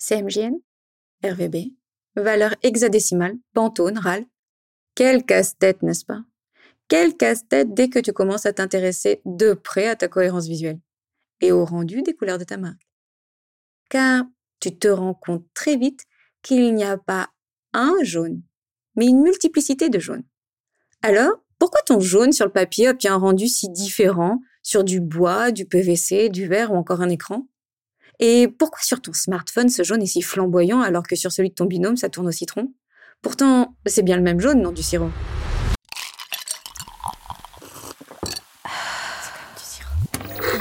CMJN, RVB, valeur hexadécimale, Pantone, RAL. Quel casse-tête, n'est-ce pas? Quel casse-tête dès que tu commences à t'intéresser de près à ta cohérence visuelle et au rendu des couleurs de ta marque. Car tu te rends compte très vite qu'il n'y a pas un jaune, mais une multiplicité de jaunes. Alors, pourquoi ton jaune sur le papier obtient un rendu si différent sur du bois, du PVC, du verre ou encore un écran? Et pourquoi sur ton smartphone ce jaune est si flamboyant alors que sur celui de ton binôme ça tourne au citron? Pourtant, c'est bien le même jaune, non, du sirop?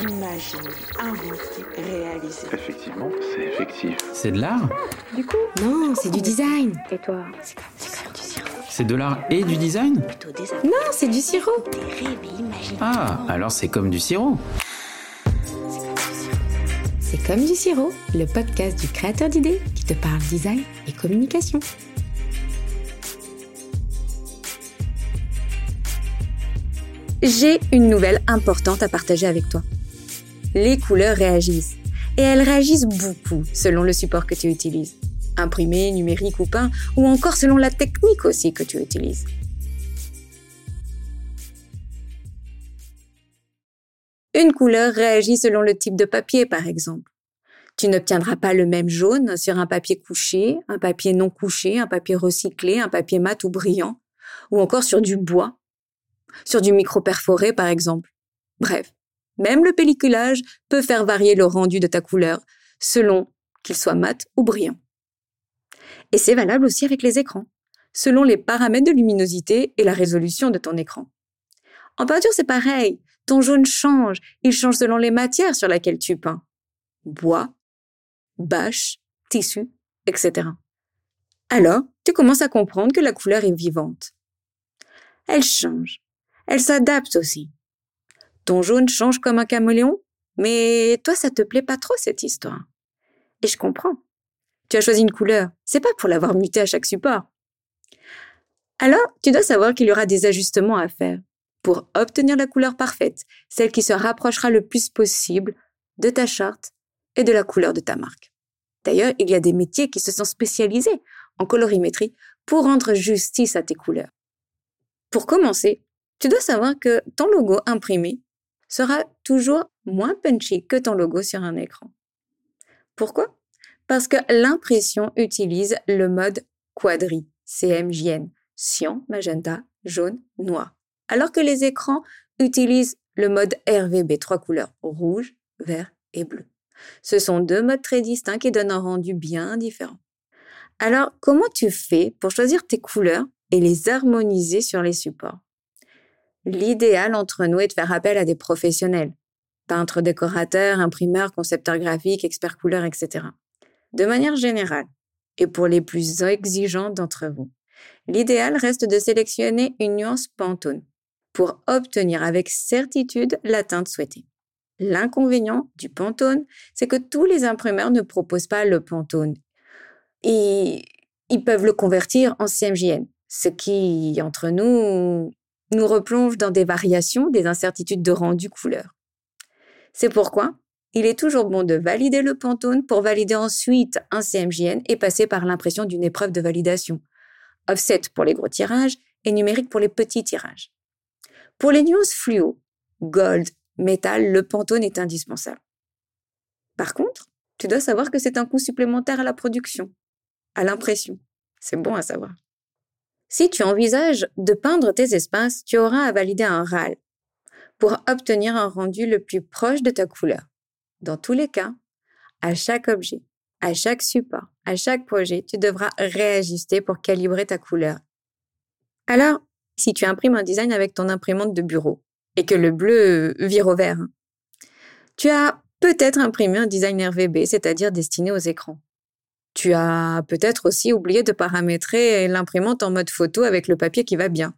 Imaginer, inventer, réaliser. Effectivement, c'est effectif. C'est de l'art? Du coup, Non, c'est du design. et toi? C'est comme, du sirop. C'est de l'art et du design? Plutôt des Non, c'est du sirop. des rêves imaginaires. Ah, alors c'est comme du sirop. C'est comme du sirop, le podcast du créateur d'idées qui te parle design et communication. J'ai une nouvelle importante à partager avec toi. Les couleurs réagissent. Et elles réagissent beaucoup selon le support que tu utilises. Imprimé, numérique ou peint, ou encore selon la technique aussi que tu utilises. Couleur réagit selon le type de papier, par exemple? Tu n'obtiendras pas le même jaune sur un papier couché, un papier non couché, un papier recyclé, un papier mat ou brillant, ou encore sur du bois, sur du micro perforé par exemple. Bref, même le pelliculage peut faire varier le rendu de ta couleur selon qu'il soit mat ou brillant. Et c'est valable aussi avec les écrans, selon les paramètres de luminosité et la résolution de ton écran. En peinture, c'est pareil. Ton jaune change. Il change selon les matières sur lesquelles tu peins. Bois, bâche, tissu, etc. Alors, tu commences à comprendre que la couleur est vivante. Elle change. Elle s'adapte aussi. Ton jaune change comme un caméléon, mais toi, ça te plaît pas trop cette histoire. Et je comprends. Tu as choisi une couleur. C'est pas pour l'avoir mutée à chaque support. Alors, tu dois savoir qu'il y aura des ajustements à faire pour obtenir la couleur parfaite, celle qui se rapprochera le plus possible de ta charte et de la couleur de ta marque. D'ailleurs, il y a des métiers qui se sont spécialisés en colorimétrie pour rendre justice à tes couleurs. Pour commencer, tu dois savoir que ton logo imprimé sera toujours moins punchy que ton logo sur un écran. Pourquoi? Parce que l'impression utilise le mode quadri, CMJN, cyan, magenta, jaune, noir. Alors que les écrans utilisent le mode RVB, trois couleurs, rouge, vert et bleu. Ce sont deux modes très distincts qui donnent un rendu bien différent. Alors, comment tu fais pour choisir tes couleurs et les harmoniser sur les supports? L'idéal entre nous est de faire appel à des professionnels, peintres, décorateurs, imprimeurs, concepteurs graphiques, experts couleurs, etc. De manière générale, et pour les plus exigeants d'entre vous, l'idéal reste de sélectionner une nuance Pantone pour obtenir avec certitude la teinte souhaitée. L'inconvénient du Pantone, c'est que tous les imprimeurs ne proposent pas le Pantone. Et ils peuvent le convertir en CMJN, ce qui, entre nous, nous replonge dans des variations, des incertitudes de rendu couleur. C'est pourquoi il est toujours bon de valider le Pantone pour valider ensuite un CMJN et passer par l'impression d'une épreuve de validation. Offset pour les gros tirages et numérique pour les petits tirages. Pour les nuances fluo, gold, métal, le Pantone est indispensable. Par contre, tu dois savoir que c'est un coût supplémentaire à la production, à l'impression. C'est bon à savoir. Si tu envisages de peindre tes espaces, tu auras à valider un RAL pour obtenir un rendu le plus proche de ta couleur. Dans tous les cas, à chaque objet, à chaque support, à chaque projet, tu devras réajuster pour calibrer ta couleur. Alors, si tu imprimes un design avec ton imprimante de bureau et que le bleu vire au vert, tu as peut-être imprimé un design RVB, c'est-à-dire destiné aux écrans. Tu as peut-être aussi oublié de paramétrer l'imprimante en mode photo avec le papier qui va bien.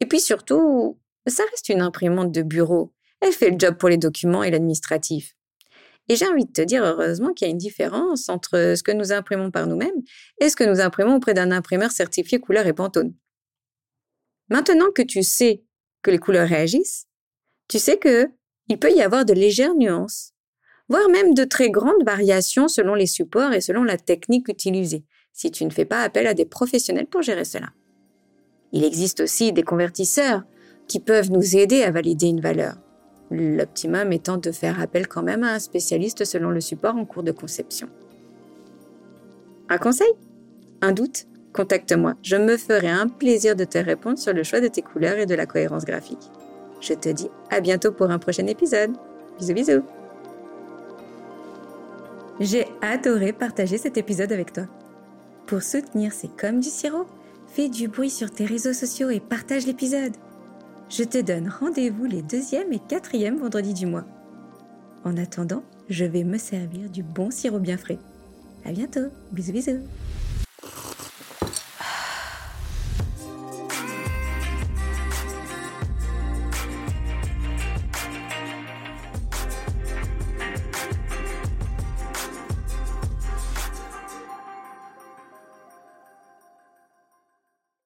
Et puis surtout, ça reste une imprimante de bureau. Elle fait le job pour les documents et l'administratif. Et j'ai envie de te dire heureusement qu'il y a une différence entre ce que nous imprimons par nous-mêmes et ce que nous imprimons auprès d'un imprimeur certifié couleur et Pantone. Maintenant que tu sais que les couleurs réagissent, tu sais que il peut y avoir de légères nuances voire même de très grandes variations selon les supports et selon la technique utilisée, si tu ne fais pas appel à des professionnels pour gérer cela. Il existe aussi des convertisseurs qui peuvent nous aider à valider une valeur. L'optimum étant de faire appel quand même à un spécialiste selon le support en cours de conception. Un conseil? Un doute? Contacte-moi, je me ferai un plaisir de te répondre sur le choix de tes couleurs et de la cohérence graphique. Je te dis à bientôt pour un prochain épisode. Bisous bisous J'ai adoré partager cet épisode avec toi. Pour soutenir C'est comme du sirop, fais du bruit sur tes réseaux sociaux et partage l'épisode. Je te donne rendez-vous les deuxième et quatrième vendredis du mois. En attendant, je vais me servir du bon sirop bien frais. À bientôt. Bisous bisous.